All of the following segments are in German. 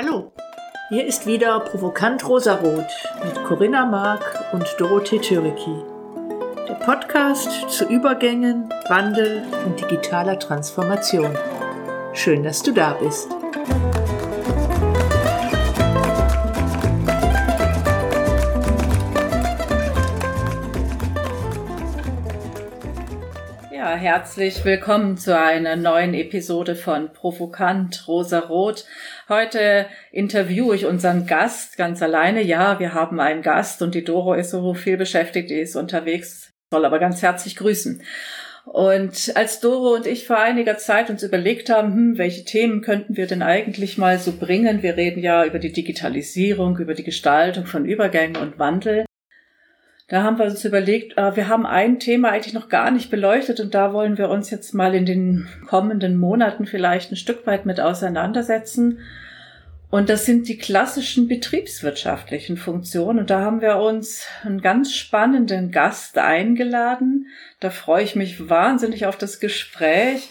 Hallo, hier ist wieder Provokant Rosarot mit Corinna Mark und Dorothee Türiki. Der Podcast zu Übergängen, Wandel und digitaler Transformation. Schön, dass du da bist. Herzlich willkommen zu einer neuen Episode von Provokant Rosa-Rot. Heute interviewe ich unseren Gast ganz alleine. Ja, wir haben einen Gast und die Doro ist so viel beschäftigt, die ist unterwegs, soll aber ganz herzlich grüßen. Und als Doro und ich vor einiger Zeit uns überlegt haben, hm, welche Themen könnten wir denn eigentlich mal so bringen? Wir reden ja über die Digitalisierung, über die Gestaltung von Übergängen und Wandel. Da haben wir uns überlegt, äh, wir haben ein Thema eigentlich noch gar nicht beleuchtet und da wollen wir uns jetzt mal in den kommenden Monaten vielleicht ein Stück weit mit auseinandersetzen. Und das sind die klassischen betriebswirtschaftlichen Funktionen. Und da haben wir uns einen ganz spannenden Gast eingeladen. Da freue ich mich wahnsinnig auf das Gespräch.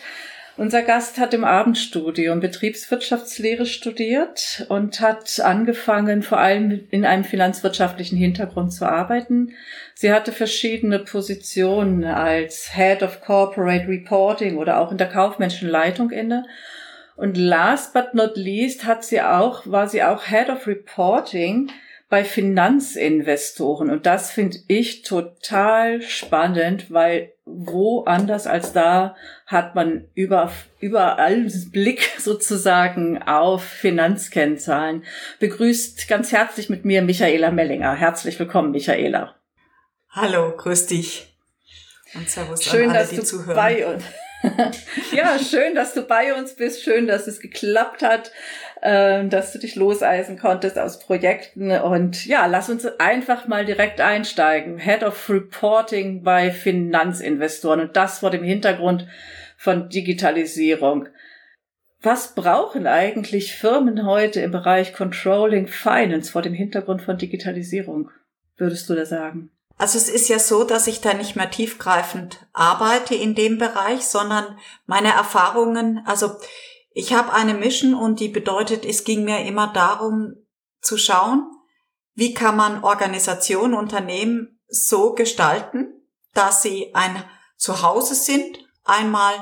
Unser Gast hat im Abendstudium Betriebswirtschaftslehre studiert und hat angefangen, vor allem in einem finanzwirtschaftlichen Hintergrund zu arbeiten. Sie hatte verschiedene Positionen als Head of Corporate Reporting oder auch in der kaufmännischen Leitung inne. Und last but not least hat sie auch, war sie auch Head of Reporting bei Finanzinvestoren. Und das finde ich total spannend, weil woanders als da hat man über, überall Blick sozusagen auf Finanzkennzahlen. Begrüßt ganz herzlich mit mir Michaela Mellinger. Herzlich willkommen, Michaela. Hallo, grüß dich. Und Servus Schön, an alle, dass die du zuhören. bei uns. ja, schön, dass du bei uns bist. Schön, dass es geklappt hat, äh, dass du dich loseisen konntest aus Projekten. Und ja, lass uns einfach mal direkt einsteigen. Head of Reporting bei Finanzinvestoren und das vor dem Hintergrund von Digitalisierung. Was brauchen eigentlich Firmen heute im Bereich Controlling Finance vor dem Hintergrund von Digitalisierung? Würdest du da sagen? Also es ist ja so, dass ich da nicht mehr tiefgreifend arbeite in dem Bereich, sondern meine Erfahrungen, also ich habe eine Mission und die bedeutet, es ging mir immer darum zu schauen, wie kann man Organisationen, Unternehmen so gestalten, dass sie ein Zuhause sind, einmal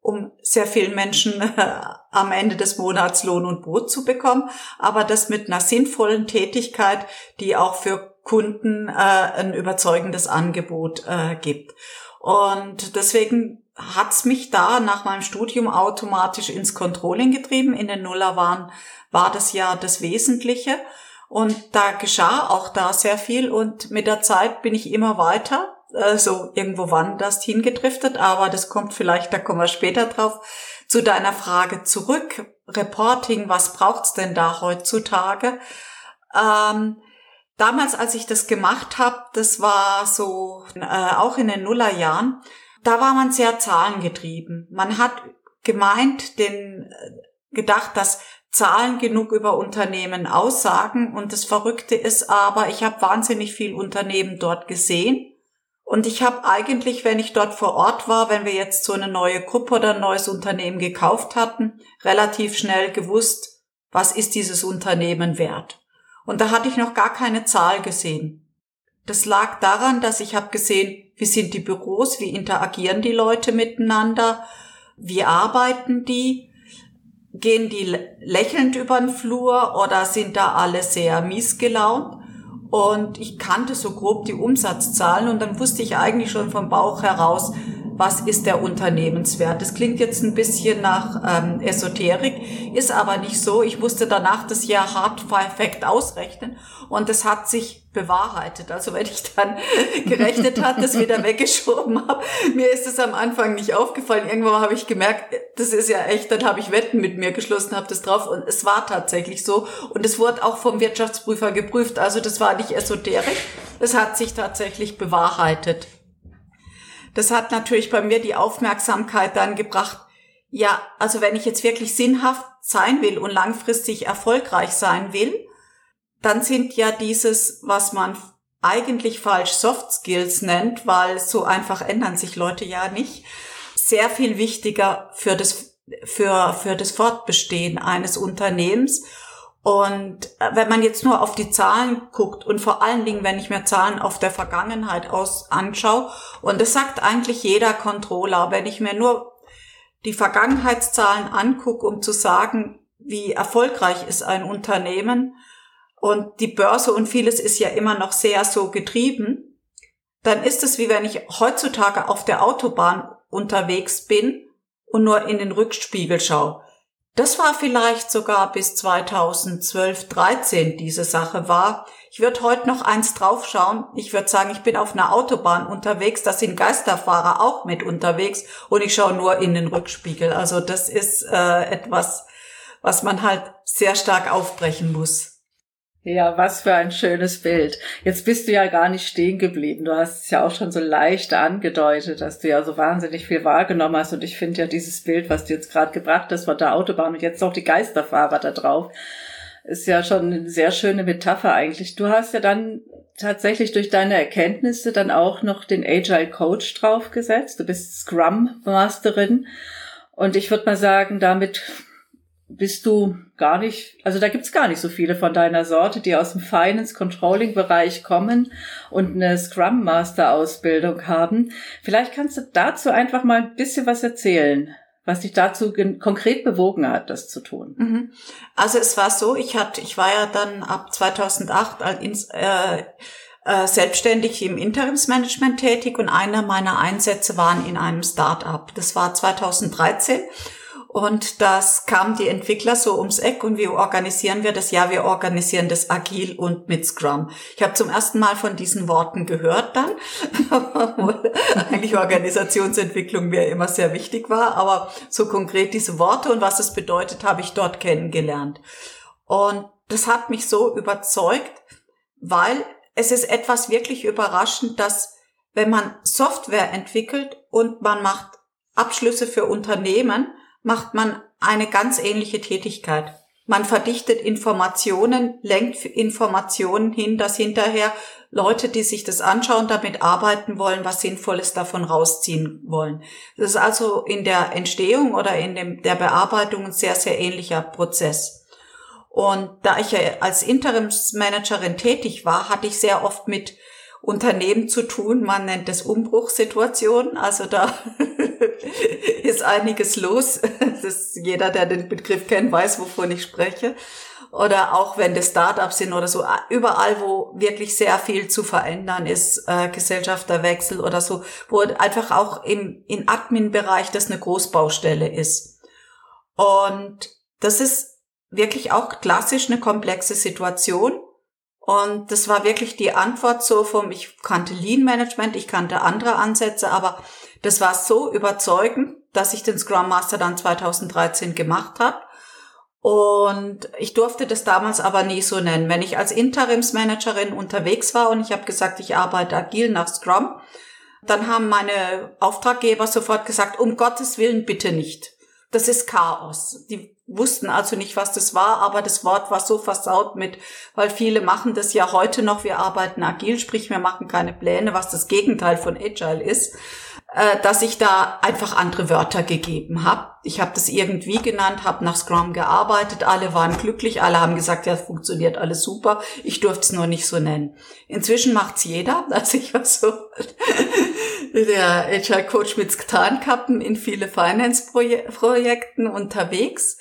um sehr vielen Menschen äh, am Ende des Monats Lohn und Brot zu bekommen, aber das mit einer sinnvollen Tätigkeit, die auch für Kunden äh, ein überzeugendes Angebot äh, gibt. Und deswegen hat's mich da nach meinem Studium automatisch ins Controlling getrieben. In den Nullerwahn war das ja das Wesentliche. Und da geschah auch da sehr viel. Und mit der Zeit bin ich immer weiter, so irgendwo woanders hingedriftet. Aber das kommt vielleicht, da kommen wir später drauf, zu deiner Frage zurück. Reporting, was braucht's denn da heutzutage? Ähm, Damals, als ich das gemacht habe, das war so äh, auch in den Nullerjahren, da war man sehr zahlengetrieben. Man hat gemeint, den äh, gedacht, dass Zahlen genug über Unternehmen aussagen. Und das Verrückte ist aber, ich habe wahnsinnig viel Unternehmen dort gesehen. Und ich habe eigentlich, wenn ich dort vor Ort war, wenn wir jetzt so eine neue Gruppe oder ein neues Unternehmen gekauft hatten, relativ schnell gewusst, was ist dieses Unternehmen wert. Und da hatte ich noch gar keine Zahl gesehen. Das lag daran, dass ich habe gesehen, wie sind die Büros, wie interagieren die Leute miteinander, wie arbeiten die, gehen die lächelnd über den Flur oder sind da alle sehr mies gelaunt. Und ich kannte so grob die Umsatzzahlen und dann wusste ich eigentlich schon vom Bauch heraus, was ist der Unternehmenswert. Das klingt jetzt ein bisschen nach ähm, Esoterik, ist aber nicht so. Ich musste danach das Jahr hart perfekt ausrechnen und es hat sich bewahrheitet. Also wenn ich dann gerechnet habe, das wieder weggeschoben habe, mir ist es am Anfang nicht aufgefallen. Irgendwann habe ich gemerkt, das ist ja echt, dann habe ich Wetten mit mir geschlossen, habe das drauf und es war tatsächlich so. Und es wurde auch vom Wirtschaftsprüfer geprüft. Also das war nicht Esoterik, es hat sich tatsächlich bewahrheitet. Das hat natürlich bei mir die Aufmerksamkeit dann gebracht, ja, also wenn ich jetzt wirklich sinnhaft sein will und langfristig erfolgreich sein will, dann sind ja dieses, was man eigentlich falsch Soft Skills nennt, weil so einfach ändern sich Leute ja nicht, sehr viel wichtiger für das, für, für das Fortbestehen eines Unternehmens. Und äh, wenn man jetzt nur auf die Zahlen guckt und vor allen Dingen, wenn ich mir Zahlen auf der Vergangenheit aus anschaue, und das sagt eigentlich jeder Controller, wenn ich mir nur die Vergangenheitszahlen angucke, um zu sagen, wie erfolgreich ist ein Unternehmen und die Börse und vieles ist ja immer noch sehr so getrieben, dann ist es wie wenn ich heutzutage auf der Autobahn unterwegs bin und nur in den Rückspiegel schaue. Das war vielleicht sogar bis 2012, 13 diese Sache war. Ich würde heute noch eins draufschauen. Ich würde sagen, ich bin auf einer Autobahn unterwegs. Da sind Geisterfahrer auch mit unterwegs und ich schaue nur in den Rückspiegel. Also das ist äh, etwas, was man halt sehr stark aufbrechen muss. Ja, was für ein schönes Bild. Jetzt bist du ja gar nicht stehen geblieben. Du hast es ja auch schon so leicht angedeutet, dass du ja so wahnsinnig viel wahrgenommen hast. Und ich finde ja dieses Bild, was du jetzt gerade gebracht hast von der Autobahn und jetzt noch die Geisterfahrer da drauf, ist ja schon eine sehr schöne Metapher eigentlich. Du hast ja dann tatsächlich durch deine Erkenntnisse dann auch noch den Agile Coach draufgesetzt. Du bist Scrum Masterin. Und ich würde mal sagen, damit bist du gar nicht, also da gibt's gar nicht so viele von deiner Sorte, die aus dem Finance Controlling Bereich kommen und eine Scrum Master Ausbildung haben. Vielleicht kannst du dazu einfach mal ein bisschen was erzählen, was dich dazu konkret bewogen hat, das zu tun. Mhm. Also es war so, ich hatte, ich war ja dann ab 2008 als, äh, äh, selbstständig im Interimsmanagement tätig und einer meiner Einsätze waren in einem Start-up. Das war 2013 und das kam die Entwickler so ums Eck und wie organisieren wir das? Ja, wir organisieren das agil und mit Scrum. Ich habe zum ersten Mal von diesen Worten gehört dann, eigentlich Organisationsentwicklung mir immer sehr wichtig war, aber so konkret diese Worte und was es bedeutet, habe ich dort kennengelernt. Und das hat mich so überzeugt, weil es ist etwas wirklich überraschend, dass wenn man Software entwickelt und man macht Abschlüsse für Unternehmen, macht man eine ganz ähnliche Tätigkeit. Man verdichtet Informationen, lenkt Informationen hin, dass hinterher Leute, die sich das anschauen, damit arbeiten wollen, was Sinnvolles davon rausziehen wollen. Das ist also in der Entstehung oder in dem, der Bearbeitung ein sehr, sehr ähnlicher Prozess. Und da ich ja als Interimsmanagerin tätig war, hatte ich sehr oft mit Unternehmen zu tun. Man nennt es Umbruchssituationen. Also da ist einiges los. Das jeder, der den Begriff kennt, weiß, wovon ich spreche. Oder auch wenn das Startups sind oder so, überall, wo wirklich sehr viel zu verändern ist, äh, Gesellschafterwechsel oder so, wo einfach auch im, im Admin-Bereich das eine Großbaustelle ist. Und das ist wirklich auch klassisch eine komplexe Situation. Und das war wirklich die Antwort so vom, ich kannte Lean Management, ich kannte andere Ansätze, aber das war so überzeugend, dass ich den Scrum Master dann 2013 gemacht habe. Und ich durfte das damals aber nie so nennen. Wenn ich als Interimsmanagerin unterwegs war und ich habe gesagt, ich arbeite agil nach Scrum, dann haben meine Auftraggeber sofort gesagt, um Gottes Willen bitte nicht. Das ist Chaos. Die wussten also nicht, was das war, aber das Wort war so versaut mit, weil viele machen das ja heute noch, wir arbeiten agil, sprich wir machen keine Pläne, was das Gegenteil von Agile ist, äh, dass ich da einfach andere Wörter gegeben habe. Ich habe das irgendwie genannt, habe nach Scrum gearbeitet, alle waren glücklich, alle haben gesagt, ja, funktioniert alles super, ich durfte es nur nicht so nennen. Inzwischen macht's jeder, also ich war so der Agile Coach mit Tarnkappen in viele Finance-Projekten unterwegs.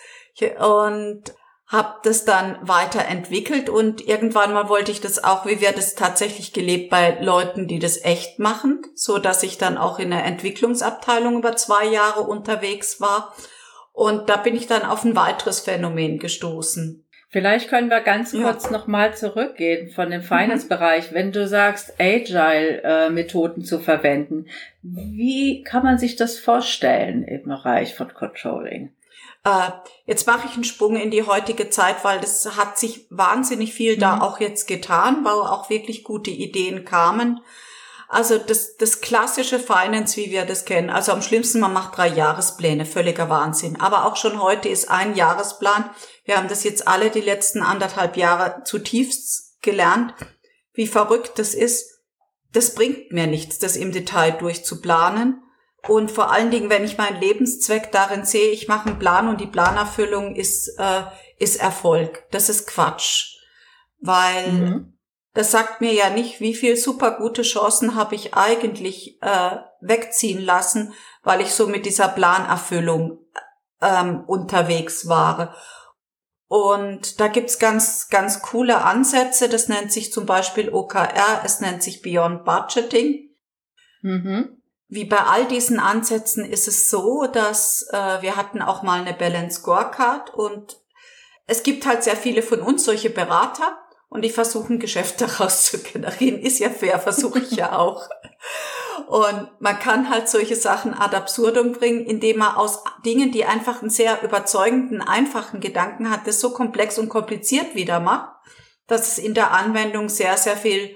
Und habe das dann weiterentwickelt. Und irgendwann mal wollte ich das auch, wie wird es tatsächlich gelebt bei Leuten, die das echt machen, so dass ich dann auch in der Entwicklungsabteilung über zwei Jahre unterwegs war. Und da bin ich dann auf ein weiteres Phänomen gestoßen. Vielleicht können wir ganz kurz ja. nochmal zurückgehen von dem Finance-Bereich. Wenn du sagst, Agile-Methoden zu verwenden, wie kann man sich das vorstellen im Bereich von Controlling? Äh, jetzt mache ich einen Sprung in die heutige Zeit, weil das hat sich wahnsinnig viel mhm. da auch jetzt getan, weil auch wirklich gute Ideen kamen. Also das, das klassische Finance, wie wir das kennen. Also am schlimmsten, man macht drei Jahrespläne, völliger Wahnsinn. Aber auch schon heute ist ein Jahresplan. Wir haben das jetzt alle die letzten anderthalb Jahre zutiefst gelernt, wie verrückt das ist. Das bringt mir nichts, das im Detail durchzuplanen. Und vor allen Dingen, wenn ich meinen Lebenszweck darin sehe, ich mache einen Plan und die Planerfüllung ist äh, ist Erfolg. Das ist Quatsch. Weil mhm. Das sagt mir ja nicht, wie viel super gute Chancen habe ich eigentlich äh, wegziehen lassen, weil ich so mit dieser Planerfüllung ähm, unterwegs war. Und da gibt's ganz, ganz coole Ansätze. Das nennt sich zum Beispiel OKR, es nennt sich Beyond Budgeting. Mhm. Wie bei all diesen Ansätzen ist es so, dass äh, wir hatten auch mal eine Balance Scorecard und es gibt halt sehr viele von uns solche Berater und die versuchen Geschäfte daraus zu generieren. Ist ja fair, versuche ich ja auch. Und man kann halt solche Sachen ad absurdum bringen, indem man aus Dingen, die einfach einen sehr überzeugenden, einfachen Gedanken hat, das so komplex und kompliziert wieder macht, dass es in der Anwendung sehr, sehr viel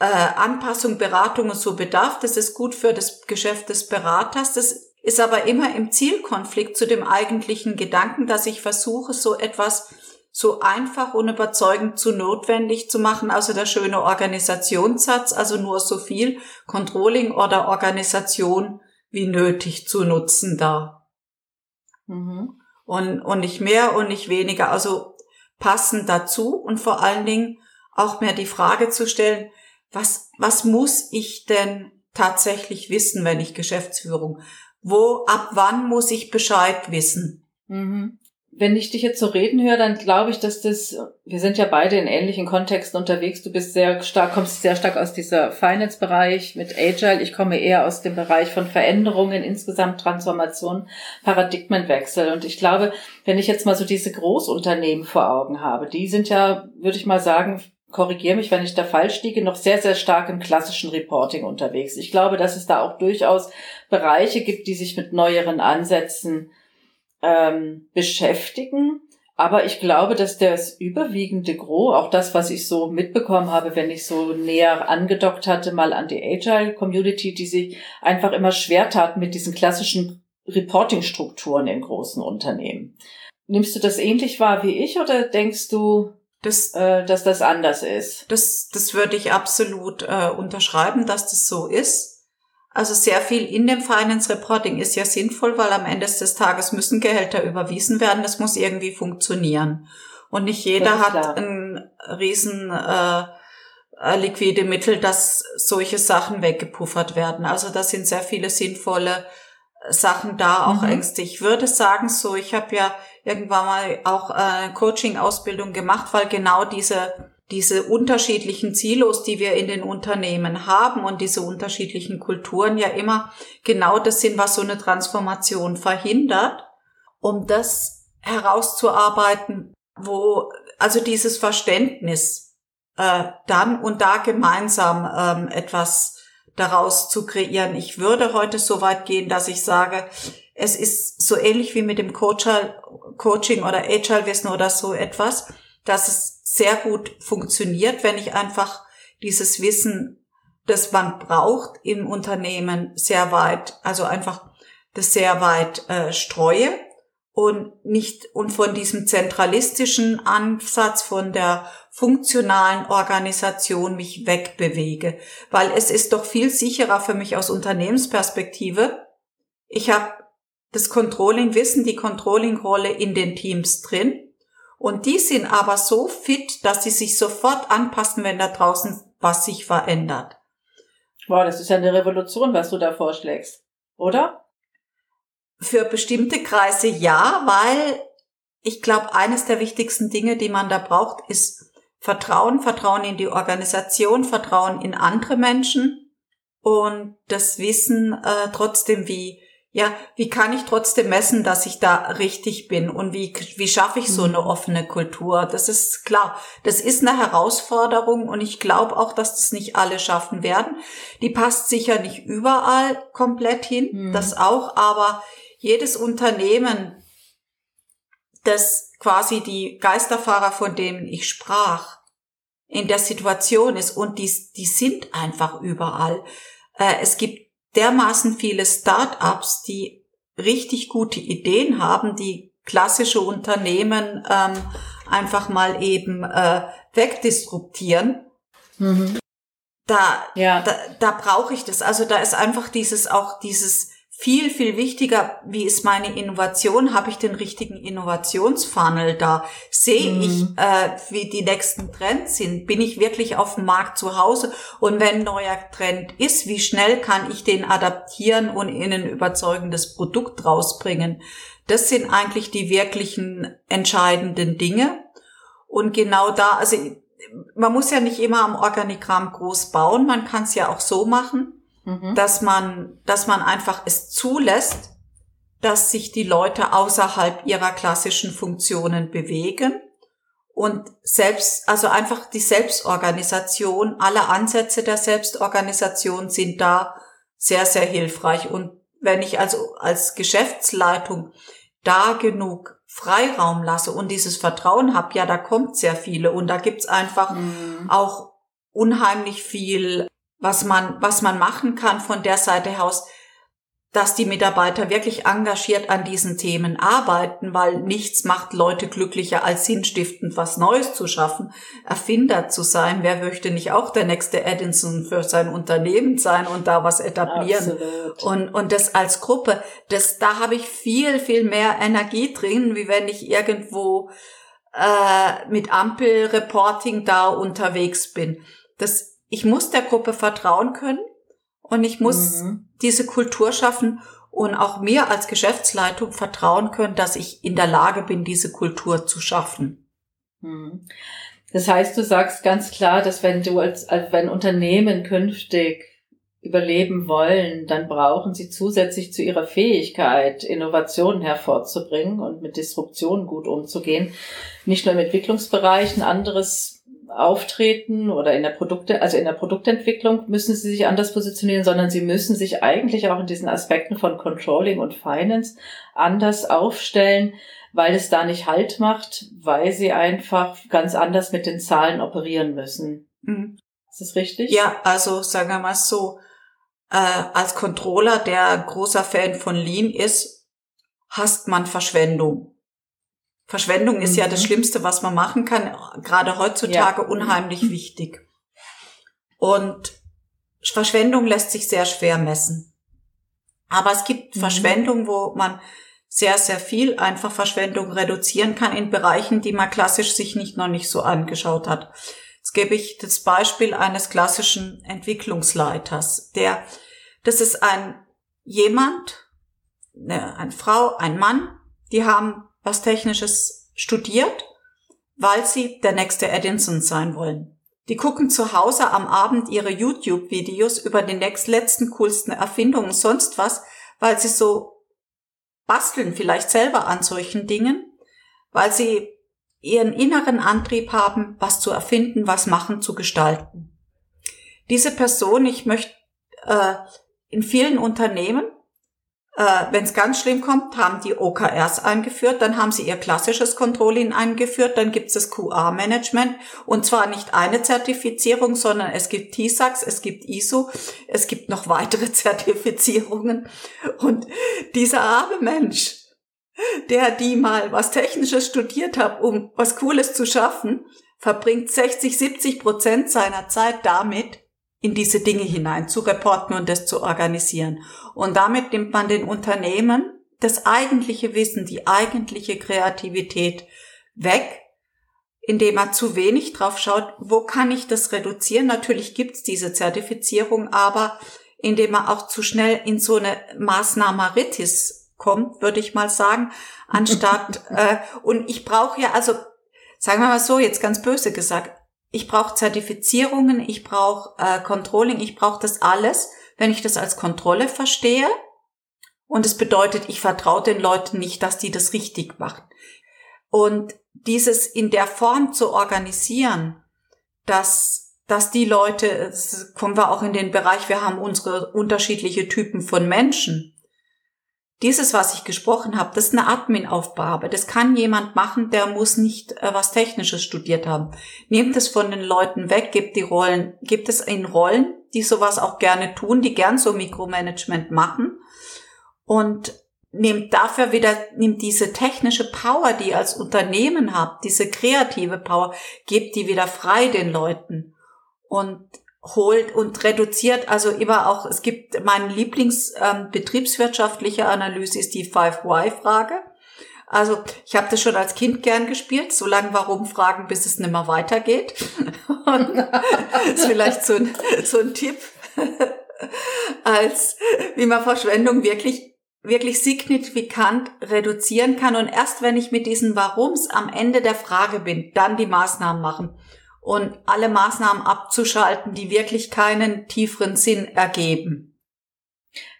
äh, Anpassung, Beratung und so bedarf. Das ist gut für das Geschäft des Beraters. Das ist aber immer im Zielkonflikt zu dem eigentlichen Gedanken, dass ich versuche, so etwas so einfach und überzeugend zu notwendig zu machen, also der schöne Organisationssatz, also nur so viel Controlling oder Organisation wie nötig zu nutzen da. Mhm. Und, und nicht mehr und nicht weniger, also passend dazu und vor allen Dingen auch mehr die Frage zu stellen, was, was muss ich denn tatsächlich wissen, wenn ich Geschäftsführung? Wo, ab wann muss ich Bescheid wissen? Mhm wenn ich dich jetzt so reden höre, dann glaube ich, dass das, wir sind ja beide in ähnlichen Kontexten unterwegs. Du bist sehr stark, kommst sehr stark aus dieser Finance-Bereich mit Agile. Ich komme eher aus dem Bereich von Veränderungen, insgesamt Transformation, Paradigmenwechsel. Und ich glaube, wenn ich jetzt mal so diese Großunternehmen vor Augen habe, die sind ja, würde ich mal sagen, korrigiere mich, wenn ich da falsch liege, noch sehr, sehr stark im klassischen Reporting unterwegs. Ich glaube, dass es da auch durchaus Bereiche gibt, die sich mit neueren Ansätzen ähm, beschäftigen. Aber ich glaube, dass das überwiegende Gros, auch das, was ich so mitbekommen habe, wenn ich so näher angedockt hatte, mal an die Agile Community, die sich einfach immer schwer tat mit diesen klassischen Reporting-Strukturen in großen Unternehmen. Nimmst du das ähnlich wahr wie ich oder denkst du, das, äh, dass das anders ist? Das, das würde ich absolut äh, unterschreiben, dass das so ist. Also sehr viel in dem Finance Reporting ist ja sinnvoll, weil am Ende des Tages müssen Gehälter überwiesen werden. Das muss irgendwie funktionieren. Und nicht jeder hat klar. ein riesen äh, äh, liquide Mittel, dass solche Sachen weggepuffert werden. Also da sind sehr viele sinnvolle Sachen da, auch mhm. Ängste. Ich würde sagen so, ich habe ja irgendwann mal auch äh, Coaching-Ausbildung gemacht, weil genau diese diese unterschiedlichen Zilos, die wir in den Unternehmen haben und diese unterschiedlichen Kulturen ja immer genau das sind, was so eine Transformation verhindert, um das herauszuarbeiten, wo also dieses Verständnis äh, dann und da gemeinsam ähm, etwas daraus zu kreieren. Ich würde heute so weit gehen, dass ich sage, es ist so ähnlich wie mit dem Coaching oder Agile-Wissen oder so etwas, dass es sehr gut funktioniert, wenn ich einfach dieses Wissen, das man braucht im Unternehmen, sehr weit, also einfach das sehr weit äh, streue und nicht und von diesem zentralistischen Ansatz von der funktionalen Organisation mich wegbewege, weil es ist doch viel sicherer für mich aus Unternehmensperspektive. Ich habe das Controlling-Wissen, die Controlling-Rolle in den Teams drin und die sind aber so fit, dass sie sich sofort anpassen, wenn da draußen was sich verändert. Wow, das ist ja eine Revolution, was du da vorschlägst, oder? Für bestimmte Kreise ja, weil ich glaube, eines der wichtigsten Dinge, die man da braucht, ist Vertrauen, Vertrauen in die Organisation, Vertrauen in andere Menschen und das Wissen äh, trotzdem, wie ja, wie kann ich trotzdem messen, dass ich da richtig bin und wie, wie schaffe ich so eine mhm. offene Kultur? Das ist klar. Das ist eine Herausforderung und ich glaube auch, dass das nicht alle schaffen werden. Die passt sicher nicht überall komplett hin, mhm. das auch, aber jedes Unternehmen, das quasi die Geisterfahrer, von denen ich sprach, in der Situation ist und die, die sind einfach überall. Äh, es gibt dermaßen viele Start-ups, die richtig gute Ideen haben, die klassische Unternehmen ähm, einfach mal eben äh, wegdisruptieren. Mhm. Da, ja. da, da brauche ich das. Also da ist einfach dieses auch dieses viel, viel wichtiger, wie ist meine Innovation? Habe ich den richtigen Innovationsfunnel da? Sehe mhm. ich, äh, wie die nächsten Trends sind? Bin ich wirklich auf dem Markt zu Hause? Und wenn ein neuer Trend ist, wie schnell kann ich den adaptieren und in ein überzeugendes Produkt rausbringen? Das sind eigentlich die wirklichen entscheidenden Dinge. Und genau da, also man muss ja nicht immer am Organigramm groß bauen, man kann es ja auch so machen mhm. dass man, dass man einfach es zulässt, dass sich die Leute außerhalb ihrer klassischen Funktionen bewegen und selbst, also einfach die Selbstorganisation, alle Ansätze der Selbstorganisation sind da sehr, sehr hilfreich. Und wenn ich also als Geschäftsleitung da genug Freiraum lasse und dieses Vertrauen habe, ja, da kommt sehr viele und da gibt's einfach mhm. auch unheimlich viel was man, was man machen kann von der Seite aus, dass die Mitarbeiter wirklich engagiert an diesen Themen arbeiten, weil nichts macht Leute glücklicher als sinnstiftend was Neues zu schaffen, Erfinder zu sein. Wer möchte nicht auch der nächste Edison für sein Unternehmen sein und da was etablieren? Absolut. Und, und das als Gruppe, das, da habe ich viel, viel mehr Energie drin, wie wenn ich irgendwo äh, mit Ampelreporting da unterwegs bin. Das ich muss der Gruppe vertrauen können und ich muss mhm. diese Kultur schaffen und auch mir als Geschäftsleitung vertrauen können, dass ich in der Lage bin, diese Kultur zu schaffen. Mhm. Das heißt, du sagst ganz klar, dass wenn du als, als wenn Unternehmen künftig überleben wollen, dann brauchen sie zusätzlich zu ihrer Fähigkeit, Innovationen hervorzubringen und mit Disruption gut umzugehen, nicht nur im Entwicklungsbereich ein anderes auftreten oder in der Produkte, also in der Produktentwicklung müssen sie sich anders positionieren, sondern sie müssen sich eigentlich auch in diesen Aspekten von Controlling und Finance anders aufstellen, weil es da nicht Halt macht, weil sie einfach ganz anders mit den Zahlen operieren müssen. Mhm. Ist das richtig? Ja, also sagen wir mal so, äh, als Controller, der großer Fan von Lean ist, hasst man Verschwendung. Verschwendung ist ja das mhm. Schlimmste, was man machen kann, gerade heutzutage ja. unheimlich wichtig. Und Verschwendung lässt sich sehr schwer messen. Aber es gibt mhm. Verschwendung, wo man sehr, sehr viel einfach Verschwendung reduzieren kann in Bereichen, die man klassisch sich nicht noch nicht so angeschaut hat. Jetzt gebe ich das Beispiel eines klassischen Entwicklungsleiters, der, das ist ein jemand, eine, eine Frau, ein Mann, die haben was Technisches studiert, weil sie der nächste Edinson sein wollen. Die gucken zu Hause am Abend ihre YouTube-Videos über die letzten coolsten Erfindungen, sonst was, weil sie so basteln vielleicht selber an solchen Dingen, weil sie ihren inneren Antrieb haben, was zu erfinden, was machen, zu gestalten. Diese Person, ich möchte äh, in vielen Unternehmen äh, Wenn es ganz schlimm kommt, haben die OKRs eingeführt, dann haben sie ihr klassisches Controlling eingeführt, dann gibt es das QA-Management und zwar nicht eine Zertifizierung, sondern es gibt TISAX, es gibt ISO, es gibt noch weitere Zertifizierungen und dieser arme Mensch, der die mal was Technisches studiert hat, um was Cooles zu schaffen, verbringt 60, 70 Prozent seiner Zeit damit, in diese Dinge hinein zu reporten und das zu organisieren. Und damit nimmt man den Unternehmen das eigentliche Wissen, die eigentliche Kreativität weg, indem man zu wenig drauf schaut, wo kann ich das reduzieren? Natürlich gibt's diese Zertifizierung, aber indem man auch zu schnell in so eine Maßnahmeritis kommt, würde ich mal sagen, anstatt äh, und ich brauche ja also sagen wir mal so jetzt ganz böse gesagt, ich brauche Zertifizierungen, ich brauche äh, Controlling, ich brauche das alles, wenn ich das als Kontrolle verstehe. Und es bedeutet, ich vertraue den Leuten nicht, dass die das richtig machen. Und dieses in der Form zu organisieren, dass, dass die Leute, kommen wir auch in den Bereich, wir haben unsere unterschiedliche Typen von Menschen dieses, was ich gesprochen habe, das ist eine Admin-Aufgabe. Das kann jemand machen, der muss nicht äh, was Technisches studiert haben. Nehmt es von den Leuten weg, gibt die Rollen, gibt es in Rollen, die sowas auch gerne tun, die gern so Mikromanagement machen und nehmt dafür wieder, nehmt diese technische Power, die ihr als Unternehmen habt, diese kreative Power, gebt die wieder frei den Leuten und holt und reduziert, also immer auch, es gibt, mein Lieblingsbetriebswirtschaftliche ähm, Analyse ist die Five-Why-Frage. Also ich habe das schon als Kind gern gespielt, so lange warum fragen, bis es nicht mehr weitergeht. das ist vielleicht so ein, so ein Tipp, als wie man Verschwendung wirklich wirklich signifikant reduzieren kann. Und erst wenn ich mit diesen Warums am Ende der Frage bin, dann die Maßnahmen machen und alle Maßnahmen abzuschalten, die wirklich keinen tieferen Sinn ergeben.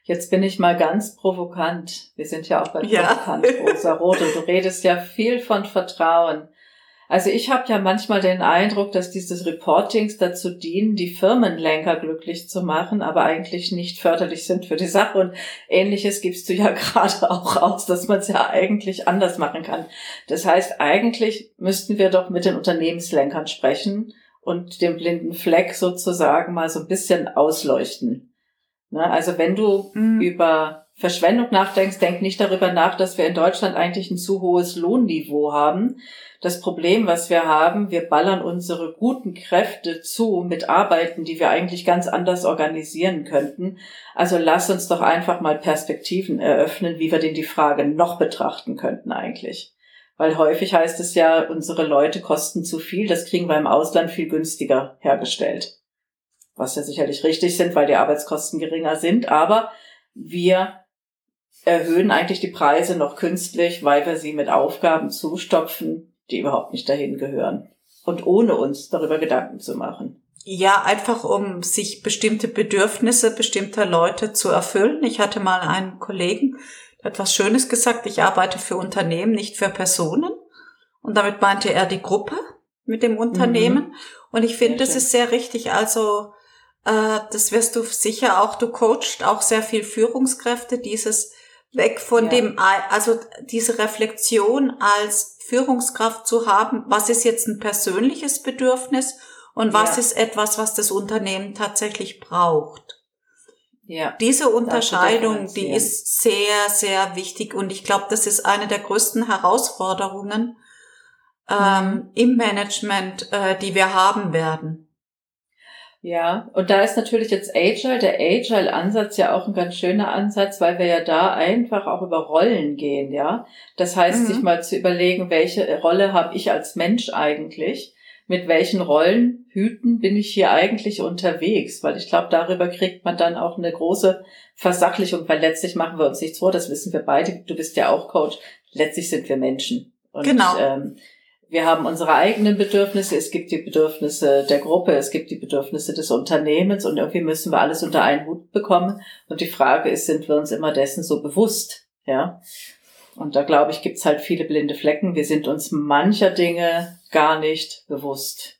Jetzt bin ich mal ganz provokant. Wir sind ja auch bei ja. Provokant, Rosa Rot, und du redest ja viel von Vertrauen. Also ich habe ja manchmal den Eindruck, dass diese Reportings dazu dienen, die Firmenlenker glücklich zu machen, aber eigentlich nicht förderlich sind für die Sache. Und ähnliches gibst du ja gerade auch aus, dass man es ja eigentlich anders machen kann. Das heißt, eigentlich müssten wir doch mit den Unternehmenslenkern sprechen und den blinden Fleck sozusagen mal so ein bisschen ausleuchten. Ne? Also wenn du mhm. über Verschwendung nachdenkst, denk nicht darüber nach, dass wir in Deutschland eigentlich ein zu hohes Lohnniveau haben. Das Problem, was wir haben, wir ballern unsere guten Kräfte zu mit Arbeiten, die wir eigentlich ganz anders organisieren könnten. Also lass uns doch einfach mal Perspektiven eröffnen, wie wir denn die Frage noch betrachten könnten eigentlich. Weil häufig heißt es ja, unsere Leute kosten zu viel, das kriegen wir im Ausland viel günstiger hergestellt was ja sicherlich richtig sind, weil die Arbeitskosten geringer sind, aber wir erhöhen eigentlich die Preise noch künstlich, weil wir sie mit Aufgaben zustopfen, die überhaupt nicht dahin gehören. Und ohne uns darüber Gedanken zu machen. Ja, einfach um sich bestimmte Bedürfnisse bestimmter Leute zu erfüllen. Ich hatte mal einen Kollegen, der hat was Schönes gesagt, ich arbeite für Unternehmen, nicht für Personen. Und damit meinte er die Gruppe mit dem Unternehmen. Mhm. Und ich finde, das ist sehr richtig. Also äh, das wirst du sicher auch, du coachst auch sehr viel Führungskräfte, dieses weg von ja. dem, also diese Reflexion als Führungskraft zu haben, was ist jetzt ein persönliches Bedürfnis und was ja. ist etwas, was das Unternehmen tatsächlich braucht. Ja. Diese Unterscheidung, die ist sehr, sehr wichtig und ich glaube, das ist eine der größten Herausforderungen ähm, mhm. im Management, äh, die wir haben werden. Ja, und da ist natürlich jetzt Agile, der Agile-Ansatz ja auch ein ganz schöner Ansatz, weil wir ja da einfach auch über Rollen gehen, ja. Das heißt, mhm. sich mal zu überlegen, welche Rolle habe ich als Mensch eigentlich? Mit welchen Rollenhüten bin ich hier eigentlich unterwegs? Weil ich glaube, darüber kriegt man dann auch eine große Versachlichung, weil letztlich machen wir uns nichts vor, das wissen wir beide. Du bist ja auch Coach. Letztlich sind wir Menschen. Und, genau. Ähm, wir haben unsere eigenen Bedürfnisse, es gibt die Bedürfnisse der Gruppe, es gibt die Bedürfnisse des Unternehmens und irgendwie müssen wir alles unter einen Hut bekommen. Und die Frage ist, sind wir uns immer dessen so bewusst? Ja. Und da glaube ich, gibt's halt viele blinde Flecken. Wir sind uns mancher Dinge gar nicht bewusst.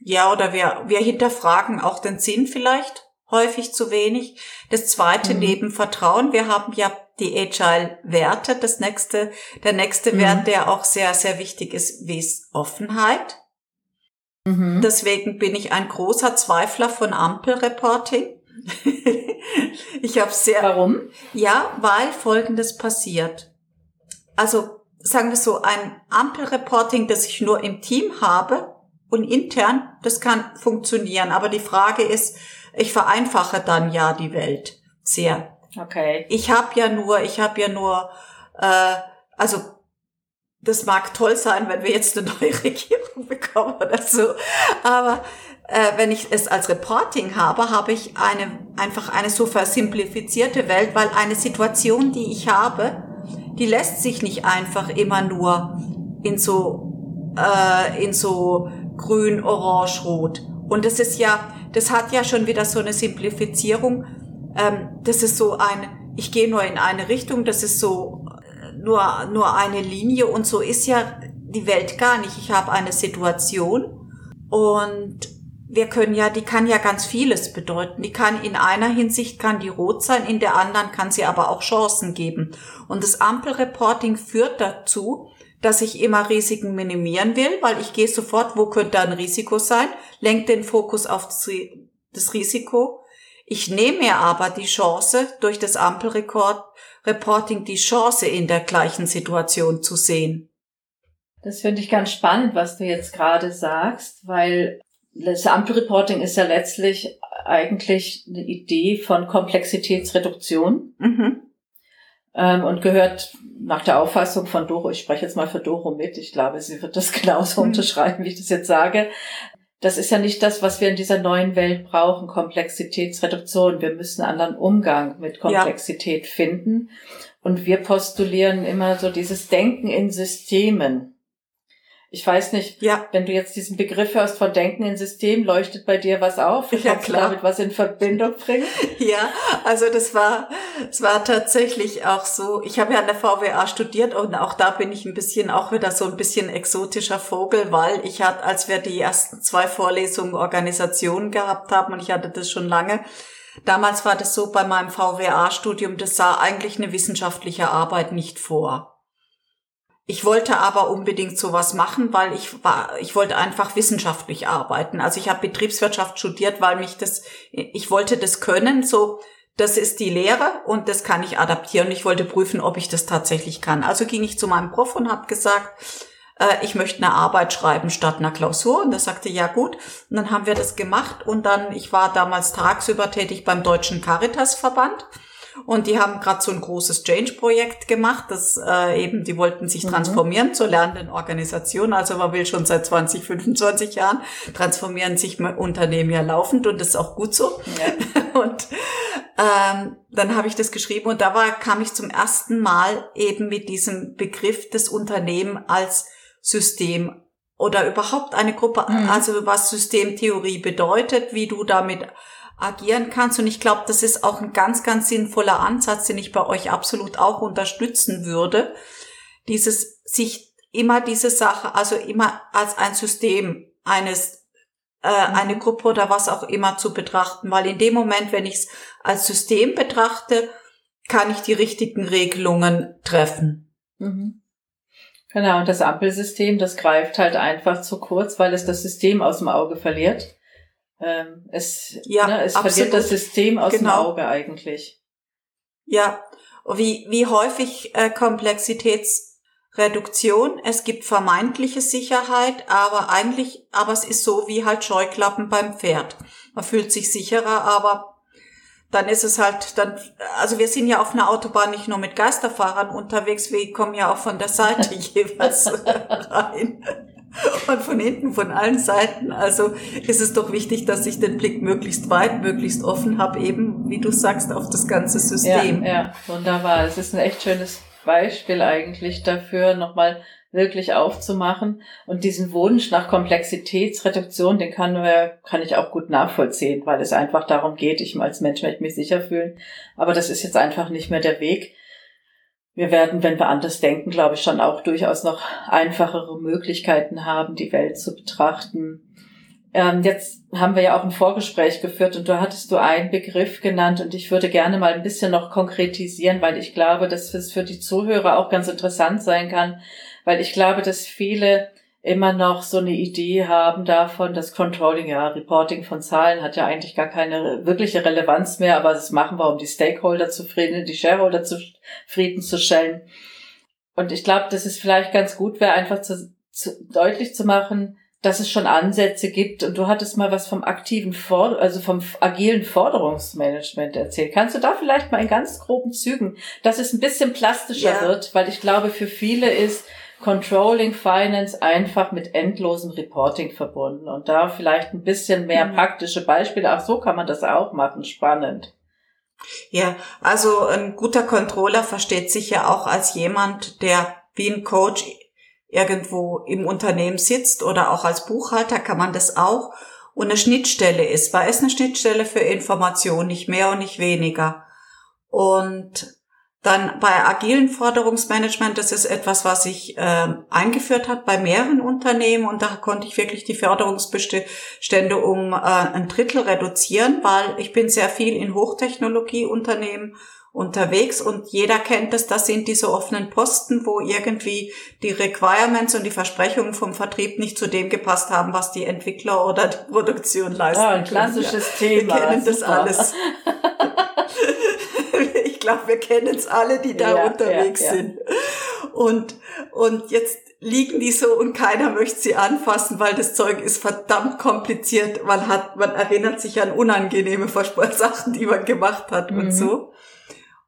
Ja, oder wir, wir hinterfragen auch den Sinn vielleicht häufig zu wenig. Das zweite mhm. neben Vertrauen, wir haben ja die Agile-Werte. Das nächste, der nächste mhm. Wert, der auch sehr, sehr wichtig ist, wie ist Offenheit. Mhm. Deswegen bin ich ein großer Zweifler von Ampelreporting. ich habe sehr. Warum? Ja, weil Folgendes passiert. Also sagen wir so, ein Ampelreporting, das ich nur im Team habe und intern, das kann funktionieren. Aber die Frage ist, ich vereinfache dann ja die Welt sehr. Okay. Ich habe ja nur, ich habe ja nur, äh, also das mag toll sein, wenn wir jetzt eine neue Regierung bekommen oder so, aber äh, wenn ich es als Reporting habe, habe ich eine einfach eine so versimplifizierte Welt, weil eine Situation, die ich habe, die lässt sich nicht einfach immer nur in so äh, in so grün, orange, rot. Und das ist ja, das hat ja schon wieder so eine Simplifizierung ähm, das ist so ein, ich gehe nur in eine Richtung, das ist so äh, nur, nur eine Linie und so ist ja die Welt gar nicht. Ich habe eine Situation und wir können ja, die kann ja ganz vieles bedeuten. Die kann in einer Hinsicht kann die rot sein, in der anderen kann sie aber auch Chancen geben. Und das Ampelreporting führt dazu, dass ich immer Risiken minimieren will, weil ich gehe sofort, wo könnte ein Risiko sein, lenkt den Fokus auf das Risiko ich nehme mir aber die Chance, durch das Ampelreporting die Chance in der gleichen Situation zu sehen. Das finde ich ganz spannend, was du jetzt gerade sagst, weil das Ampelreporting ist ja letztlich eigentlich eine Idee von Komplexitätsreduktion mhm. ähm, und gehört nach der Auffassung von Doro, ich spreche jetzt mal für Doro mit, ich glaube, sie wird das genauso mhm. unterschreiben, wie ich das jetzt sage. Das ist ja nicht das, was wir in dieser neuen Welt brauchen, Komplexitätsreduktion. Wir müssen einen anderen Umgang mit Komplexität ja. finden. Und wir postulieren immer so dieses Denken in Systemen. Ich weiß nicht, ja. wenn du jetzt diesen Begriff hörst von Denken in System, leuchtet bei dir was auf? Ja, Kannst klar. du damit was in Verbindung bringen? Ja, also das war, es war tatsächlich auch so. Ich habe ja an der VWA studiert und auch da bin ich ein bisschen, auch wieder so ein bisschen exotischer Vogel, weil ich hatte, als wir die ersten zwei Vorlesungen Organisationen gehabt haben und ich hatte das schon lange, Damals war das so bei meinem VWA-Studium, das sah eigentlich eine wissenschaftliche Arbeit nicht vor. Ich wollte aber unbedingt sowas machen, weil ich war, ich wollte einfach wissenschaftlich arbeiten. Also ich habe Betriebswirtschaft studiert, weil mich das, ich wollte das können, so, das ist die Lehre und das kann ich adaptieren. Ich wollte prüfen, ob ich das tatsächlich kann. Also ging ich zu meinem Prof und habe gesagt, äh, ich möchte eine Arbeit schreiben statt einer Klausur. Und er sagte, ja gut. Und dann haben wir das gemacht und dann, ich war damals tagsüber tätig beim Deutschen Caritas-Verband. Und die haben gerade so ein großes Change-Projekt gemacht, das äh, eben, die wollten sich mhm. transformieren zur lernenden Organisation. Also man will schon seit 20, 25 Jahren transformieren sich Unternehmen ja laufend und das ist auch gut so. Ja. Und ähm, dann habe ich das geschrieben und da war, kam ich zum ersten Mal eben mit diesem Begriff des Unternehmen als System oder überhaupt eine Gruppe, mhm. also was Systemtheorie bedeutet, wie du damit agieren kannst. Und ich glaube, das ist auch ein ganz, ganz sinnvoller Ansatz, den ich bei euch absolut auch unterstützen würde. Dieses, sich immer diese Sache, also immer als ein System eines, äh, mhm. eine Gruppe oder was auch immer zu betrachten. Weil in dem Moment, wenn ich es als System betrachte, kann ich die richtigen Regelungen treffen. Mhm. Genau, und das Ampelsystem, das greift halt einfach zu kurz, weil es das System aus dem Auge verliert. Ähm, es ja, ne, es verliert das System aus genau. dem Auge eigentlich. Ja, wie, wie häufig äh, Komplexitätsreduktion. Es gibt vermeintliche Sicherheit, aber eigentlich, aber es ist so wie halt Scheuklappen beim Pferd. Man fühlt sich sicherer, aber dann ist es halt, dann, also wir sind ja auf einer Autobahn nicht nur mit Geisterfahrern unterwegs, wir kommen ja auch von der Seite jeweils rein und von hinten, von allen Seiten. Also ist es doch wichtig, dass ich den Blick möglichst weit, möglichst offen habe, eben, wie du sagst, auf das ganze System. Ja, ja wunderbar. Es ist ein echt schönes Beispiel eigentlich dafür, nochmal wirklich aufzumachen. Und diesen Wunsch nach Komplexitätsreduktion, den kann, kann ich auch gut nachvollziehen, weil es einfach darum geht, ich als Mensch möchte mich sicher fühlen. Aber das ist jetzt einfach nicht mehr der Weg wir werden, wenn wir anders denken, glaube ich, schon auch durchaus noch einfachere Möglichkeiten haben, die Welt zu betrachten. Ähm, jetzt haben wir ja auch ein Vorgespräch geführt und da hattest du einen Begriff genannt und ich würde gerne mal ein bisschen noch konkretisieren, weil ich glaube, dass es für die Zuhörer auch ganz interessant sein kann, weil ich glaube, dass viele immer noch so eine Idee haben davon, dass Controlling, ja, Reporting von Zahlen hat ja eigentlich gar keine wirkliche Relevanz mehr, aber das machen wir, um die Stakeholder zufrieden, die Shareholder zufriedenzustellen. Und ich glaube, dass es vielleicht ganz gut wäre, einfach zu, zu, deutlich zu machen, dass es schon Ansätze gibt. Und du hattest mal was vom aktiven, For also vom agilen Forderungsmanagement erzählt. Kannst du da vielleicht mal in ganz groben Zügen, dass es ein bisschen plastischer ja. wird, weil ich glaube, für viele ist, Controlling Finance einfach mit endlosem Reporting verbunden und da vielleicht ein bisschen mehr mhm. praktische Beispiele. Ach, so kann man das auch machen. Spannend. Ja, also ein guter Controller versteht sich ja auch als jemand, der wie ein Coach irgendwo im Unternehmen sitzt oder auch als Buchhalter kann man das auch und eine Schnittstelle ist, weil es eine Schnittstelle für Information, nicht mehr und nicht weniger. Und dann bei agilen Forderungsmanagement, das ist etwas, was ich äh, eingeführt hat bei mehreren Unternehmen und da konnte ich wirklich die Förderungsbestände um äh, ein Drittel reduzieren, weil ich bin sehr viel in Hochtechnologieunternehmen unterwegs und jeder kennt es, das sind diese offenen Posten, wo irgendwie die Requirements und die Versprechungen vom Vertrieb nicht zu dem gepasst haben, was die Entwickler oder die Produktion leisten. Ja, ein klassisches Thema. Wir kennen das alles. glaube, wir kennen es alle, die da ja, unterwegs ja, ja. sind. Und, und jetzt liegen die so und keiner möchte sie anfassen, weil das Zeug ist verdammt kompliziert. Man hat, man erinnert sich an unangenehme Sachen, die man gemacht hat mhm. und so.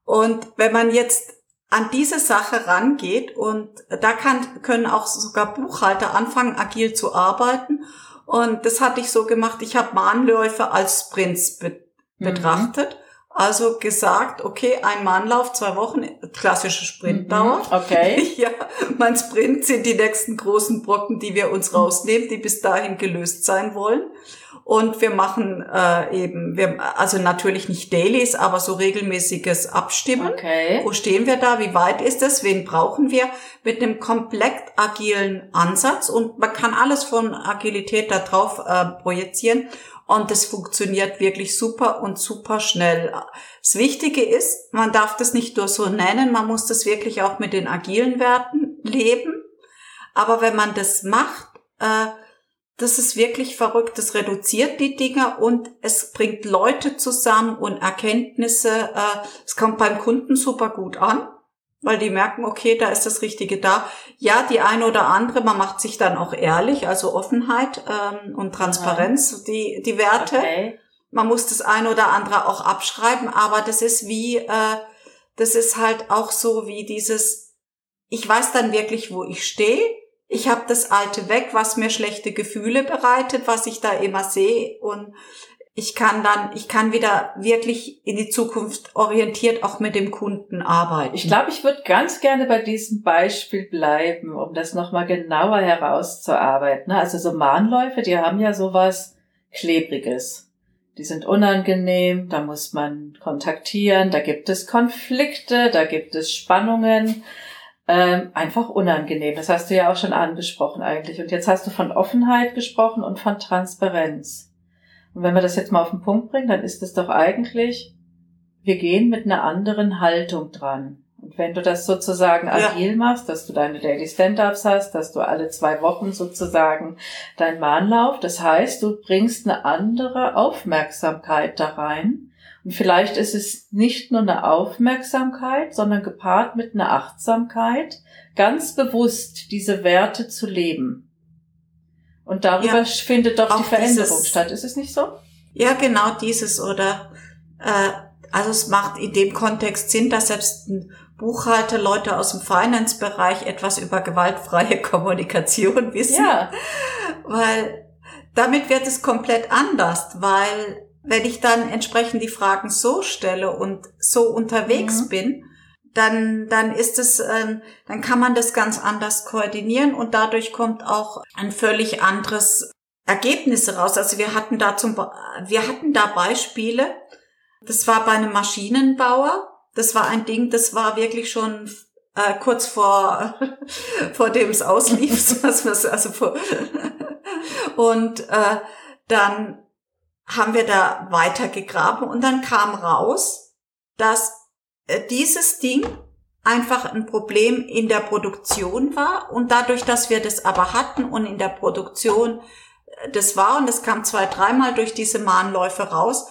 Und wenn man jetzt an diese Sache rangeht und da kann, können auch sogar Buchhalter anfangen, agil zu arbeiten. Und das hatte ich so gemacht. Ich habe Mahnläufe als Sprints be mhm. Also gesagt, okay, ein Mannlauf, zwei Wochen, klassische Sprintdauer. Mhm, okay. Ja, mein Sprint sind die nächsten großen Brocken, die wir uns rausnehmen, die bis dahin gelöst sein wollen. Und wir machen äh, eben, wir, also natürlich nicht Dailies, aber so regelmäßiges Abstimmen. Okay. Wo stehen wir da? Wie weit ist es? Wen brauchen wir? Mit einem komplett agilen Ansatz. Und man kann alles von Agilität da drauf äh, projizieren. Und das funktioniert wirklich super und super schnell. Das Wichtige ist, man darf das nicht nur so nennen, man muss das wirklich auch mit den agilen Werten leben. Aber wenn man das macht, äh, das ist wirklich verrückt. Das reduziert die Dinge und es bringt Leute zusammen und Erkenntnisse. Äh, es kommt beim Kunden super gut an weil die merken, okay, da ist das Richtige da. Ja, die eine oder andere, man macht sich dann auch ehrlich, also Offenheit ähm, und Transparenz, ja. die, die Werte. Okay. Man muss das eine oder andere auch abschreiben, aber das ist wie, äh, das ist halt auch so wie dieses, ich weiß dann wirklich, wo ich stehe. Ich habe das Alte weg, was mir schlechte Gefühle bereitet, was ich da immer sehe und ich kann dann, ich kann wieder wirklich in die Zukunft orientiert auch mit dem Kunden arbeiten. Ich glaube, ich würde ganz gerne bei diesem Beispiel bleiben, um das nochmal genauer herauszuarbeiten. Also so Mahnläufe, die haben ja sowas Klebriges. Die sind unangenehm, da muss man kontaktieren, da gibt es Konflikte, da gibt es Spannungen. Ähm, einfach unangenehm. Das hast du ja auch schon angesprochen eigentlich. Und jetzt hast du von Offenheit gesprochen und von Transparenz. Und wenn wir das jetzt mal auf den Punkt bringen, dann ist es doch eigentlich, wir gehen mit einer anderen Haltung dran. Und wenn du das sozusagen ja. agil machst, dass du deine Daily Stand-ups hast, dass du alle zwei Wochen sozusagen dein Mahnlauf, das heißt, du bringst eine andere Aufmerksamkeit da rein. Und vielleicht ist es nicht nur eine Aufmerksamkeit, sondern gepaart mit einer Achtsamkeit, ganz bewusst diese Werte zu leben. Und darüber ja, findet doch die Veränderung dieses, statt. Ist es nicht so? Ja, genau dieses oder äh, also es macht in dem Kontext Sinn, dass selbst ein Buchhalter, Leute aus dem Finance-Bereich etwas über gewaltfreie Kommunikation wissen. Ja. Weil damit wird es komplett anders, weil wenn ich dann entsprechend die Fragen so stelle und so unterwegs mhm. bin, dann, dann ist es, äh, dann kann man das ganz anders koordinieren und dadurch kommt auch ein völlig anderes Ergebnis raus. Also wir hatten da zum, wir hatten da Beispiele. Das war bei einem Maschinenbauer. Das war ein Ding, das war wirklich schon äh, kurz vor, vor dem es auslief. also vor, und äh, dann haben wir da weitergegraben und dann kam raus, dass dieses Ding einfach ein Problem in der Produktion war und dadurch, dass wir das aber hatten und in der Produktion äh, das war und das kam zwei, dreimal durch diese Mahnläufe raus,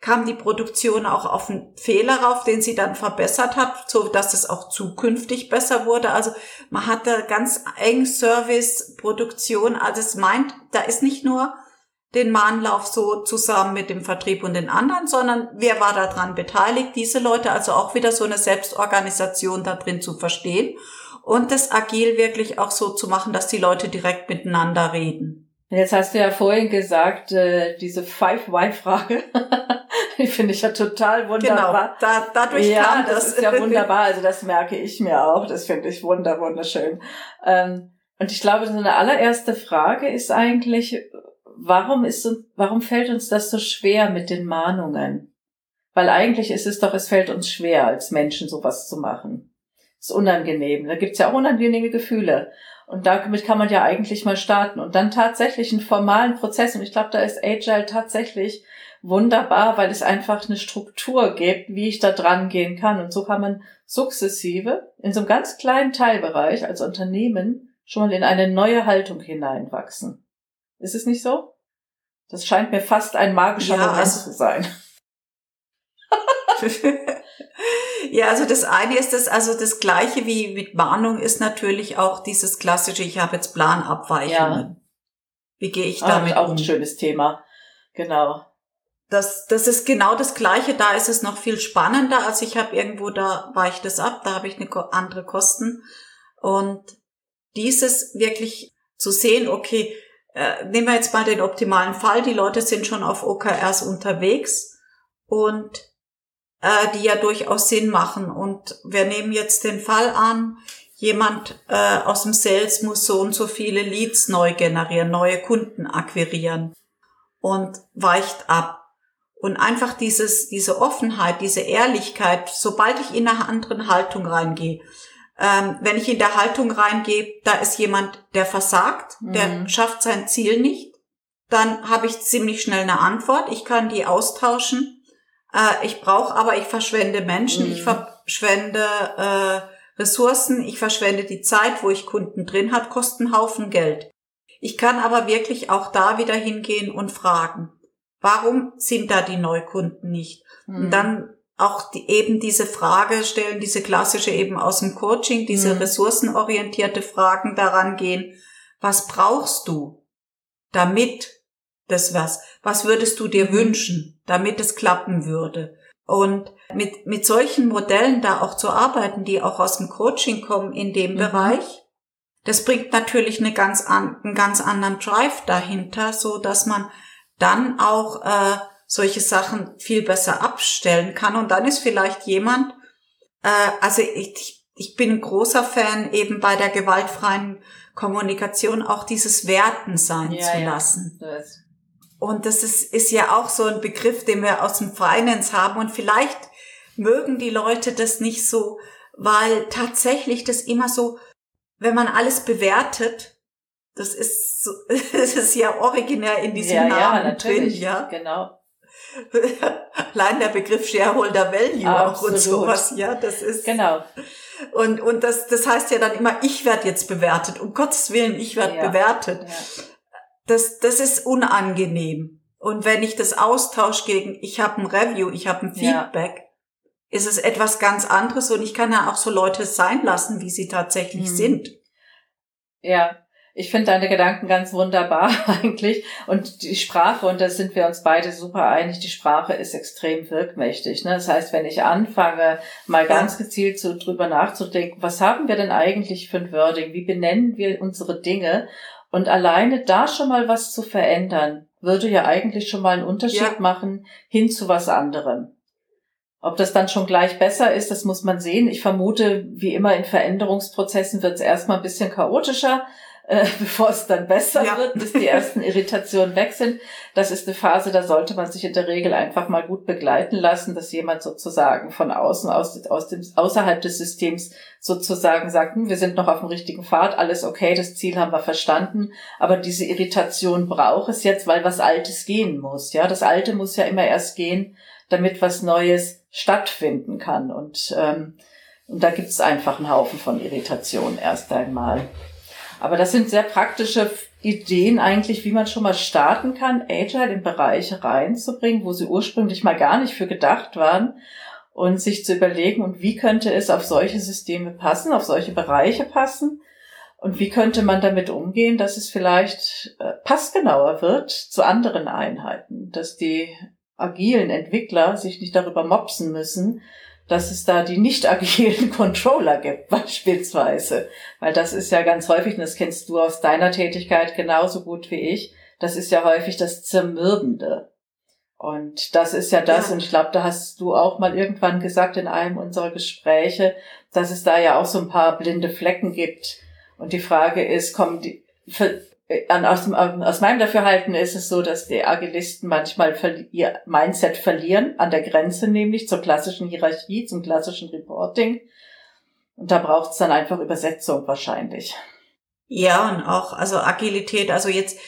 kam die Produktion auch auf einen Fehler rauf, den sie dann verbessert hat, so dass es auch zukünftig besser wurde. Also man hatte ganz eng Service, Produktion, also es meint, da ist nicht nur den Mahnlauf so zusammen mit dem Vertrieb und den anderen, sondern wer war daran beteiligt, diese Leute, also auch wieder so eine Selbstorganisation da drin zu verstehen und das agil wirklich auch so zu machen, dass die Leute direkt miteinander reden. Jetzt hast du ja vorhin gesagt, äh, diese Five-Why-Frage, die finde ich ja total wunderbar. Genau, da, dadurch ja, kam das. das ist ja wunderbar, also das merke ich mir auch, das finde ich wunder, wunderschön. Ähm, und ich glaube, so eine allererste Frage ist eigentlich, warum ist, warum fällt uns das so schwer mit den Mahnungen? Weil eigentlich ist es doch, es fällt uns schwer, als Menschen sowas zu machen. Das ist unangenehm. Da gibt's ja auch unangenehme Gefühle. Und damit kann man ja eigentlich mal starten. Und dann tatsächlich einen formalen Prozess. Und ich glaube, da ist Agile tatsächlich wunderbar, weil es einfach eine Struktur gibt, wie ich da dran gehen kann. Und so kann man sukzessive in so einem ganz kleinen Teilbereich als Unternehmen schon mal in eine neue Haltung hineinwachsen. Ist es nicht so? Das scheint mir fast ein magischer ja, Moment also, zu sein. Ja, also das eine ist das, also das gleiche wie mit Mahnung ist natürlich auch dieses klassische, ich habe jetzt Planabweichungen. Ja. Wie gehe ich damit ah, auch um? ein schönes Thema. Genau. Das, das ist genau das Gleiche. Da ist es noch viel spannender. Also ich habe irgendwo, da weicht es ab, da habe ich eine andere Kosten. Und dieses wirklich zu sehen, okay, äh, nehmen wir jetzt mal den optimalen Fall. Die Leute sind schon auf OKRs unterwegs und äh, die ja durchaus Sinn machen. Und wir nehmen jetzt den Fall an, jemand äh, aus dem Sales muss so und so viele Leads neu generieren, neue Kunden akquirieren und weicht ab. Und einfach dieses, diese Offenheit, diese Ehrlichkeit, sobald ich in eine andere Haltung reingehe, ähm, wenn ich in der Haltung reingehe, da ist jemand, der versagt, der mhm. schafft sein Ziel nicht, dann habe ich ziemlich schnell eine Antwort. Ich kann die austauschen. Äh, ich brauche aber, ich verschwende Menschen, mhm. ich verschwende äh, Ressourcen, ich verschwende die Zeit, wo ich Kunden drin hat, kosten Haufen Geld. Ich kann aber wirklich auch da wieder hingehen und fragen, warum sind da die Neukunden nicht? Mhm. Und dann auch die, eben diese Frage stellen, diese klassische eben aus dem Coaching, diese mhm. ressourcenorientierte Fragen daran gehen, was brauchst du, damit das was, was würdest du dir mhm. wünschen, damit es klappen würde? Und mit, mit solchen Modellen da auch zu arbeiten, die auch aus dem Coaching kommen in dem mhm. Bereich, das bringt natürlich eine ganz an, einen ganz anderen Drive dahinter, so dass man dann auch äh, solche Sachen viel besser abstellen kann. Und dann ist vielleicht jemand, äh, also ich, ich bin ein großer Fan eben bei der gewaltfreien Kommunikation auch dieses Werten sein ja, zu lassen. Ja, das. Und das ist, ist ja auch so ein Begriff, den wir aus dem Finance haben. Und vielleicht mögen die Leute das nicht so, weil tatsächlich das immer so, wenn man alles bewertet, das ist so, das ist ja originär in diesem ja, Namen ja, drin, ja. Genau. Allein der Begriff Shareholder Value Absolut. auch und sowas, ja, das ist. Genau. Und, und das, das heißt ja dann immer, ich werde jetzt bewertet. Um Gottes Willen, ich werde ja. bewertet. Ja. Das, das ist unangenehm. Und wenn ich das austausche gegen, ich habe ein Review, ich habe ein Feedback, ja. ist es etwas ganz anderes und ich kann ja auch so Leute sein lassen, wie sie tatsächlich mhm. sind. Ja, ich finde deine Gedanken ganz wunderbar eigentlich. Und die Sprache, und da sind wir uns beide super einig, die Sprache ist extrem wirkmächtig. Ne? Das heißt, wenn ich anfange, mal ganz gezielt so drüber nachzudenken, was haben wir denn eigentlich für ein Wording? Wie benennen wir unsere Dinge? Und alleine da schon mal was zu verändern, würde ja eigentlich schon mal einen Unterschied ja. machen hin zu was anderem. Ob das dann schon gleich besser ist, das muss man sehen. Ich vermute, wie immer in Veränderungsprozessen wird es erstmal ein bisschen chaotischer, äh, bevor es dann besser ja. wird, bis die ersten Irritationen weg sind. Das ist eine Phase, da sollte man sich in der Regel einfach mal gut begleiten lassen, dass jemand sozusagen von außen, aus, aus dem, außerhalb des Systems sozusagen sagt, hm, wir sind noch auf dem richtigen Pfad, alles okay, das Ziel haben wir verstanden, aber diese Irritation braucht es jetzt, weil was Altes gehen muss. Ja, das Alte muss ja immer erst gehen, damit was Neues stattfinden kann. Und, ähm, und da gibt es einfach einen Haufen von Irritationen erst einmal. Aber das sind sehr praktische Ideen eigentlich, wie man schon mal starten kann, Agile in Bereiche reinzubringen, wo sie ursprünglich mal gar nicht für gedacht waren. Und sich zu überlegen, und wie könnte es auf solche Systeme passen, auf solche Bereiche passen? Und wie könnte man damit umgehen, dass es vielleicht äh, passgenauer wird zu anderen Einheiten, dass die agilen Entwickler sich nicht darüber mopsen müssen, dass es da die nicht agilen Controller gibt, beispielsweise. Weil das ist ja ganz häufig, und das kennst du aus deiner Tätigkeit genauso gut wie ich, das ist ja häufig das Zermürbende. Und das ist ja das, ja. und ich glaube, da hast du auch mal irgendwann gesagt in einem unserer Gespräche, dass es da ja auch so ein paar blinde Flecken gibt. Und die Frage ist, kommen die, äh, aus, dem, aus meinem Dafürhalten ist es so, dass die Agilisten manchmal ihr Mindset verlieren, an der Grenze nämlich zur klassischen Hierarchie, zum klassischen Reporting. Und da braucht es dann einfach Übersetzung wahrscheinlich. Ja, und auch, also Agilität, also jetzt,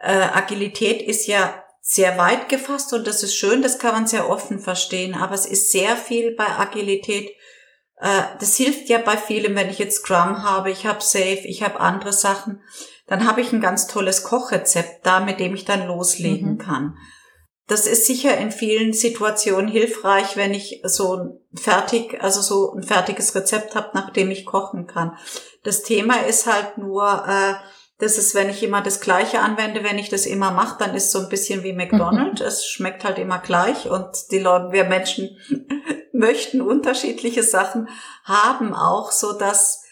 äh, Agilität ist ja sehr weit gefasst und das ist schön, das kann man sehr offen verstehen, aber es ist sehr viel bei Agilität, äh, das hilft ja bei vielem, wenn ich jetzt Scrum habe, ich habe Safe, ich habe andere Sachen dann habe ich ein ganz tolles Kochrezept da, mit dem ich dann loslegen mhm. kann. das ist sicher in vielen Situationen hilfreich, wenn ich so fertig, also so ein fertiges Rezept habe, nach dem ich kochen kann. Das Thema ist halt nur, äh, das ist, wenn ich immer das Gleiche anwende, wenn ich das immer mache, dann ist es so ein bisschen wie McDonald's. Mhm. Es schmeckt halt immer gleich und die Leute, wir Menschen möchten unterschiedliche Sachen haben auch, so dass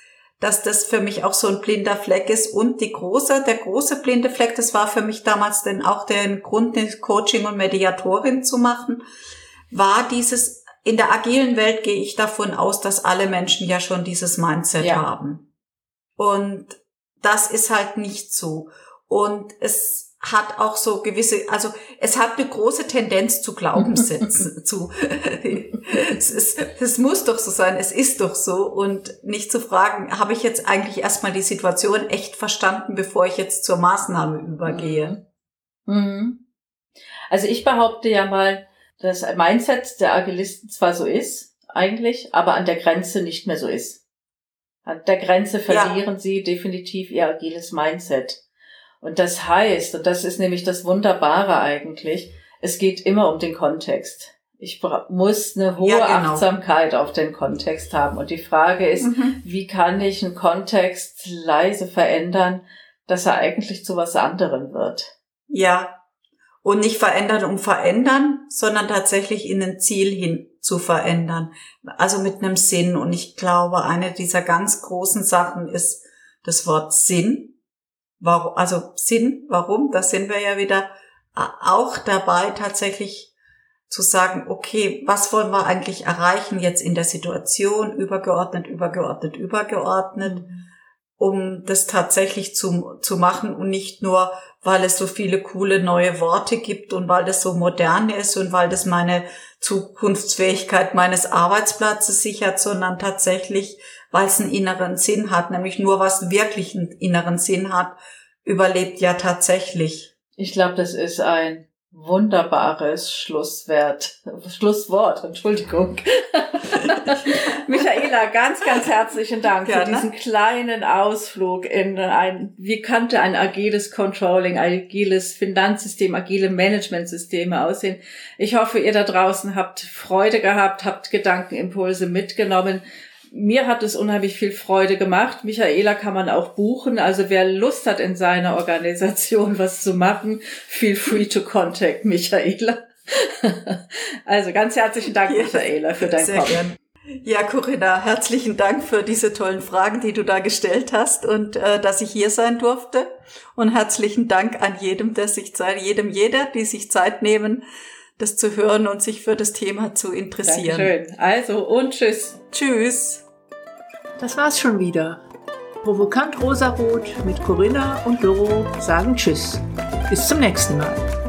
dass das für mich auch so ein blinder Fleck ist. Und die große, der große blinde Fleck, das war für mich damals denn auch der Grund, Coaching und Mediatorin zu machen, war dieses, in der agilen Welt gehe ich davon aus, dass alle Menschen ja schon dieses Mindset ja. haben. Und das ist halt nicht so. Und es hat auch so gewisse, also es hat eine große Tendenz zu Glaubenssätzen, zu, es, ist, es muss doch so sein, es ist doch so und nicht zu fragen, habe ich jetzt eigentlich erstmal die Situation echt verstanden, bevor ich jetzt zur Maßnahme übergehe? Mhm. mhm. Also ich behaupte ja mal, dass ein Mindset der Agilisten zwar so ist, eigentlich, aber an der Grenze nicht mehr so ist. An der Grenze verlieren ja. sie definitiv ihr agiles Mindset. Und das heißt, und das ist nämlich das Wunderbare eigentlich, es geht immer um den Kontext. Ich muss eine hohe ja, genau. Achtsamkeit auf den Kontext haben. Und die Frage ist, mhm. wie kann ich einen Kontext leise verändern, dass er eigentlich zu was anderem wird? Ja. Und nicht verändern um verändern, sondern tatsächlich in ein Ziel hin zu verändern. Also mit einem Sinn. Und ich glaube, eine dieser ganz großen Sachen ist das Wort Sinn warum, also Sinn, warum, da sind wir ja wieder auch dabei, tatsächlich zu sagen, okay, was wollen wir eigentlich erreichen jetzt in der Situation, übergeordnet, übergeordnet, übergeordnet, um das tatsächlich zu, zu machen und nicht nur, weil es so viele coole neue Worte gibt und weil das so modern ist und weil das meine Zukunftsfähigkeit meines Arbeitsplatzes sichert, sondern tatsächlich, weil es einen inneren Sinn hat, nämlich nur was wirklich einen inneren Sinn hat, überlebt ja tatsächlich. Ich glaube, das ist ein wunderbares Schlusswert, Schlusswort, Entschuldigung. Michaela, ganz, ganz herzlichen Dank Gerne. für diesen kleinen Ausflug in ein, wie könnte ein agiles Controlling, agiles Finanzsystem, agile Managementsysteme aussehen. Ich hoffe, ihr da draußen habt Freude gehabt, habt Gedankenimpulse mitgenommen mir hat es unheimlich viel Freude gemacht. Michaela kann man auch buchen. Also wer Lust hat, in seiner Organisation was zu machen, feel free to contact Michaela. also ganz herzlichen Dank, ja, Michaela, für dein Kommen. Gern. Ja, Corinna, herzlichen Dank für diese tollen Fragen, die du da gestellt hast und äh, dass ich hier sein durfte. Und herzlichen Dank an jedem, der sich Zeit, jedem, jeder, die sich Zeit nehmen, das zu hören und sich für das Thema zu interessieren. Dankeschön. Also und tschüss. Tschüss. Das war's schon wieder. Provokant Rosarot mit Corinna und Doro sagen Tschüss. Bis zum nächsten Mal.